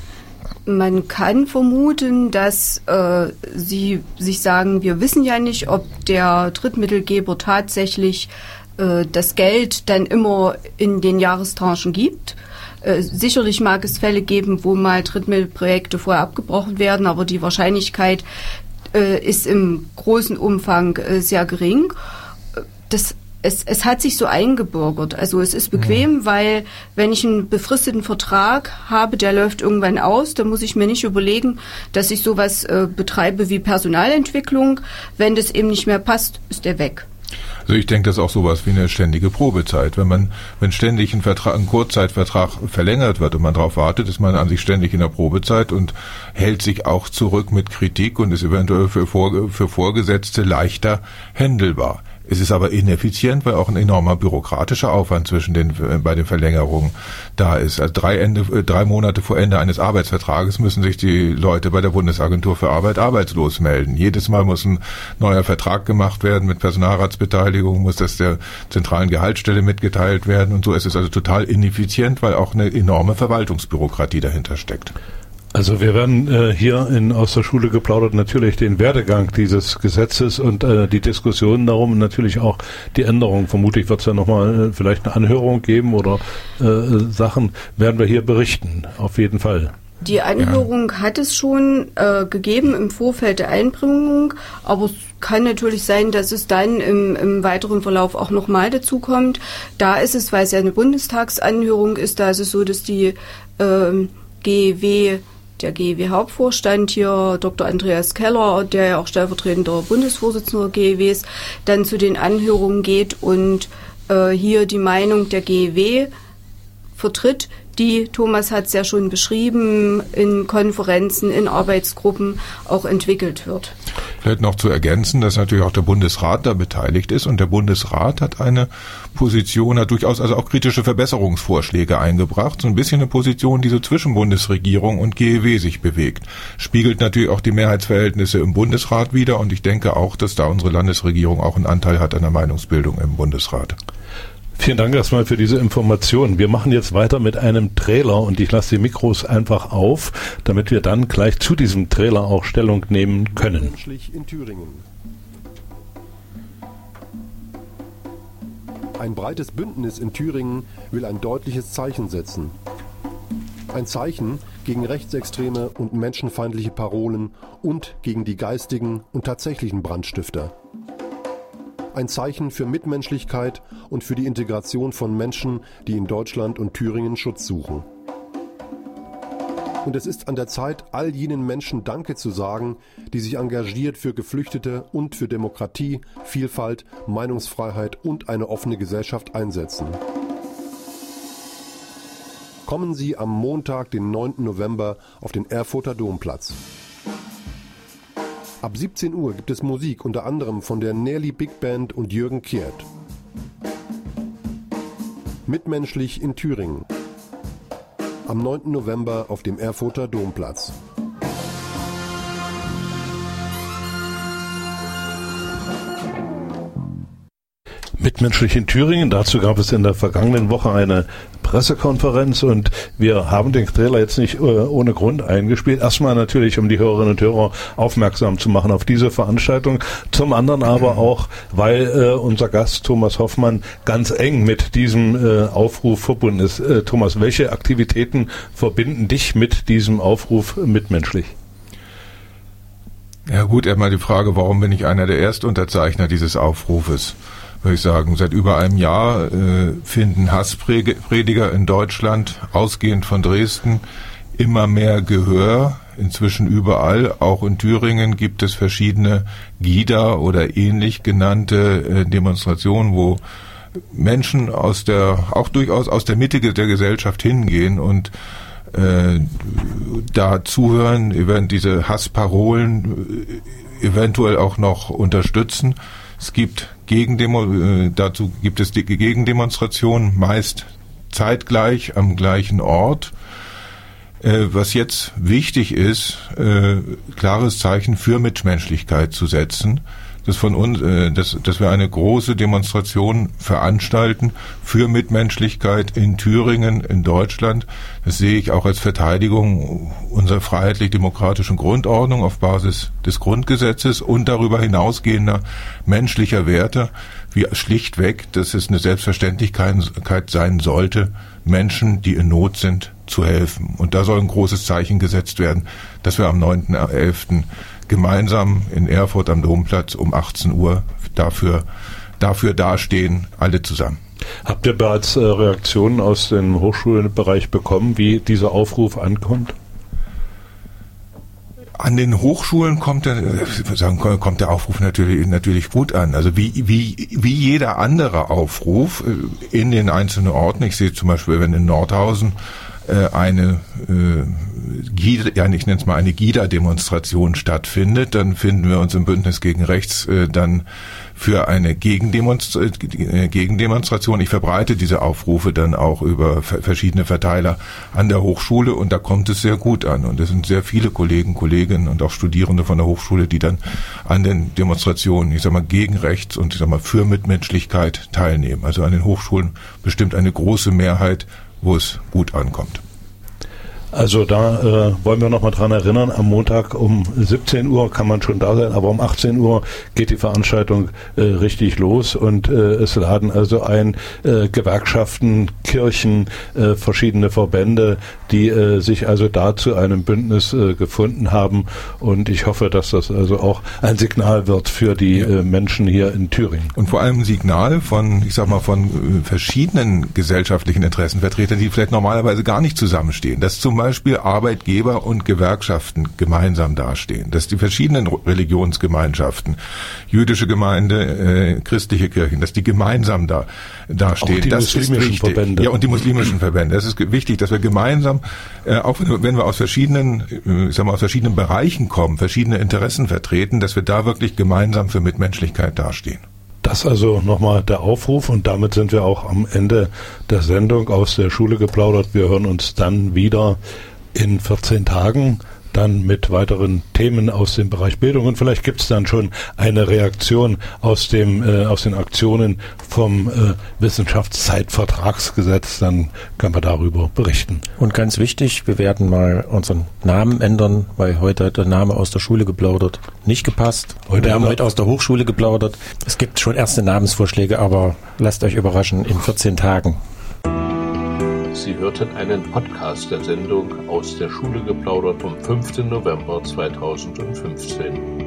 Man kann vermuten, dass äh, sie sich sagen, wir wissen ja nicht, ob der Drittmittelgeber tatsächlich äh, das Geld dann immer in den Jahrestranchen gibt. Äh, sicherlich mag es Fälle geben, wo mal Drittmittelprojekte vorher abgebrochen werden, aber die Wahrscheinlichkeit äh, ist im großen Umfang äh, sehr gering. Das es, es hat sich so eingebürgert. Also es ist bequem, ja. weil wenn ich einen befristeten Vertrag habe, der läuft irgendwann aus, dann muss ich mir nicht überlegen, dass ich sowas äh, betreibe wie Personalentwicklung. Wenn das eben nicht mehr passt, ist der weg. Also ich denke, das ist auch sowas wie eine ständige Probezeit. Wenn man, wenn ständig ein Vertrag, ein Kurzzeitvertrag verlängert wird und man darauf wartet, ist man an sich ständig in der Probezeit und hält sich auch zurück mit Kritik und ist eventuell für, für Vorgesetzte leichter händelbar. Es ist aber ineffizient, weil auch ein enormer bürokratischer Aufwand zwischen den äh, bei den Verlängerungen da ist. Also drei, Ende, äh, drei Monate vor Ende eines Arbeitsvertrages müssen sich die Leute bei der Bundesagentur für Arbeit arbeitslos melden. Jedes Mal muss ein neuer Vertrag gemacht werden mit Personalratsbeteiligung, muss das der zentralen Gehaltsstelle mitgeteilt werden und so. Es ist also total ineffizient, weil auch eine enorme Verwaltungsbürokratie dahinter steckt. Also wir werden äh, hier in aus der Schule geplaudert natürlich den Werdegang dieses Gesetzes und äh, die Diskussionen darum und natürlich auch die Änderungen. Vermutlich wird es ja nochmal äh, vielleicht eine Anhörung geben oder äh, Sachen werden wir hier berichten, auf jeden Fall. Die Anhörung ja. hat es schon äh, gegeben im Vorfeld der Einbringung, aber es kann natürlich sein, dass es dann im, im weiteren Verlauf auch nochmal dazu kommt. Da ist es, weil es ja eine Bundestagsanhörung ist, da ist es so, dass die äh, GEW der GEW-Hauptvorstand hier, Dr. Andreas Keller, der ja auch stellvertretender Bundesvorsitzender GEW ist, dann zu den Anhörungen geht und äh, hier die Meinung der GEW vertritt, die, Thomas hat es ja schon beschrieben, in Konferenzen, in Arbeitsgruppen auch entwickelt wird. Vielleicht noch zu ergänzen, dass natürlich auch der Bundesrat da beteiligt ist und der Bundesrat hat eine Position, hat durchaus also auch kritische Verbesserungsvorschläge eingebracht, so ein bisschen eine Position, die so zwischen Bundesregierung und GEW sich bewegt. Spiegelt natürlich auch die Mehrheitsverhältnisse im Bundesrat wider und ich denke auch, dass da unsere Landesregierung auch einen Anteil hat an der Meinungsbildung im Bundesrat. Vielen Dank erstmal für diese Information. Wir machen jetzt weiter mit einem Trailer und ich lasse die Mikros einfach auf, damit wir dann gleich zu diesem Trailer auch Stellung nehmen können. In Thüringen. Ein breites Bündnis in Thüringen will ein deutliches Zeichen setzen. Ein Zeichen gegen rechtsextreme und menschenfeindliche Parolen und gegen die geistigen und tatsächlichen Brandstifter ein Zeichen für Mitmenschlichkeit und für die Integration von Menschen, die in Deutschland und Thüringen Schutz suchen. Und es ist an der Zeit, all jenen Menschen Danke zu sagen, die sich engagiert für Geflüchtete und für Demokratie, Vielfalt, Meinungsfreiheit und eine offene Gesellschaft einsetzen. Kommen Sie am Montag, den 9. November, auf den Erfurter Domplatz. Ab 17 Uhr gibt es Musik unter anderem von der Nelly Big Band und Jürgen Kiert. Mitmenschlich in Thüringen. Am 9. November auf dem Erfurter Domplatz. Mitmenschlich in Thüringen. Dazu gab es in der vergangenen Woche eine Pressekonferenz und wir haben den Trailer jetzt nicht äh, ohne Grund eingespielt. Erstmal natürlich, um die Hörerinnen und Hörer aufmerksam zu machen auf diese Veranstaltung. Zum anderen aber auch, weil äh, unser Gast Thomas Hoffmann ganz eng mit diesem äh, Aufruf verbunden ist. Äh, Thomas, welche Aktivitäten verbinden dich mit diesem Aufruf mitmenschlich? Ja gut, erstmal die Frage, warum bin ich einer der Erstunterzeichner dieses Aufrufes? Würde ich sagen, seit über einem Jahr äh, finden Hassprediger in Deutschland, ausgehend von Dresden, immer mehr Gehör. Inzwischen überall, auch in Thüringen, gibt es verschiedene GIDA oder ähnlich genannte äh, Demonstrationen, wo Menschen aus der, auch durchaus aus der Mitte der Gesellschaft hingehen und äh, da zuhören, eventuell diese Hassparolen äh, eventuell auch noch unterstützen. Es gibt Gegendemo, äh, dazu gibt es die Gegendemonstrationen, meist zeitgleich am gleichen Ort. Äh, was jetzt wichtig ist, äh, klares Zeichen für Mitmenschlichkeit zu setzen dass von uns, äh, dass, dass wir eine große Demonstration veranstalten für Mitmenschlichkeit in Thüringen, in Deutschland. Das sehe ich auch als Verteidigung unserer freiheitlich-demokratischen Grundordnung auf Basis des Grundgesetzes und darüber hinausgehender menschlicher Werte, wie schlichtweg, dass es eine Selbstverständlichkeit sein sollte, Menschen, die in Not sind, zu helfen. Und da soll ein großes Zeichen gesetzt werden, dass wir am 9.11 gemeinsam in Erfurt am Domplatz um 18 Uhr dafür, dafür dastehen, alle zusammen. Habt ihr bereits äh, Reaktionen aus dem Hochschulbereich bekommen, wie dieser Aufruf ankommt? An den Hochschulen kommt der, sagen, kommt der Aufruf natürlich, natürlich gut an. Also wie, wie, wie jeder andere Aufruf äh, in den einzelnen Orten. Ich sehe zum Beispiel, wenn in Nordhausen äh, eine äh, GIDA, ja, ich nenne es mal eine GIDA-Demonstration stattfindet, dann finden wir uns im Bündnis gegen Rechts äh, dann für eine Gegendemonstra äh, Gegendemonstration. Ich verbreite diese Aufrufe dann auch über verschiedene Verteiler an der Hochschule und da kommt es sehr gut an. Und es sind sehr viele Kollegen, Kolleginnen und auch Studierende von der Hochschule, die dann an den Demonstrationen, ich sag mal, gegen Rechts und ich sag mal für Mitmenschlichkeit teilnehmen. Also an den Hochschulen bestimmt eine große Mehrheit, wo es gut ankommt. Also da äh, wollen wir nochmal dran erinnern, am Montag um 17 Uhr kann man schon da sein, aber um 18 Uhr geht die Veranstaltung äh, richtig los und äh, es laden also ein äh, Gewerkschaften, Kirchen, äh, verschiedene Verbände, die äh, sich also da zu einem Bündnis äh, gefunden haben und ich hoffe, dass das also auch ein Signal wird für die äh, Menschen hier in Thüringen. Und vor allem ein Signal von, ich sag mal, von äh, verschiedenen gesellschaftlichen Interessenvertretern, die vielleicht normalerweise gar nicht zusammenstehen. Das zum Beispiel Arbeitgeber und Gewerkschaften gemeinsam dastehen, dass die verschiedenen Religionsgemeinschaften, jüdische Gemeinde, äh, christliche Kirchen, dass die gemeinsam da dastehen. Auch die das muslimischen ist Verbände. Ja, und die muslimischen Verbände. Das ist wichtig, dass wir gemeinsam, äh, auch wenn wir aus verschiedenen, äh, ich sag mal, aus verschiedenen Bereichen kommen, verschiedene Interessen vertreten, dass wir da wirklich gemeinsam für Mitmenschlichkeit dastehen. Das also nochmal der Aufruf und damit sind wir auch am Ende der Sendung aus der Schule geplaudert. Wir hören uns dann wieder in 14 Tagen dann mit weiteren Themen aus dem Bereich Bildung und vielleicht gibt es dann schon eine Reaktion aus dem äh, aus den Aktionen vom äh, Wissenschaftszeitvertragsgesetz, dann können wir darüber berichten. Und ganz wichtig, wir werden mal unseren Namen ändern, weil heute hat der Name aus der Schule geplaudert nicht gepasst. Heute wir haben heute aus der Hochschule geplaudert. Es gibt schon erste Namensvorschläge, aber lasst euch überraschen in 14 Tagen. Sie hörten einen Podcast der Sendung aus der Schule geplaudert vom 5. November 2015.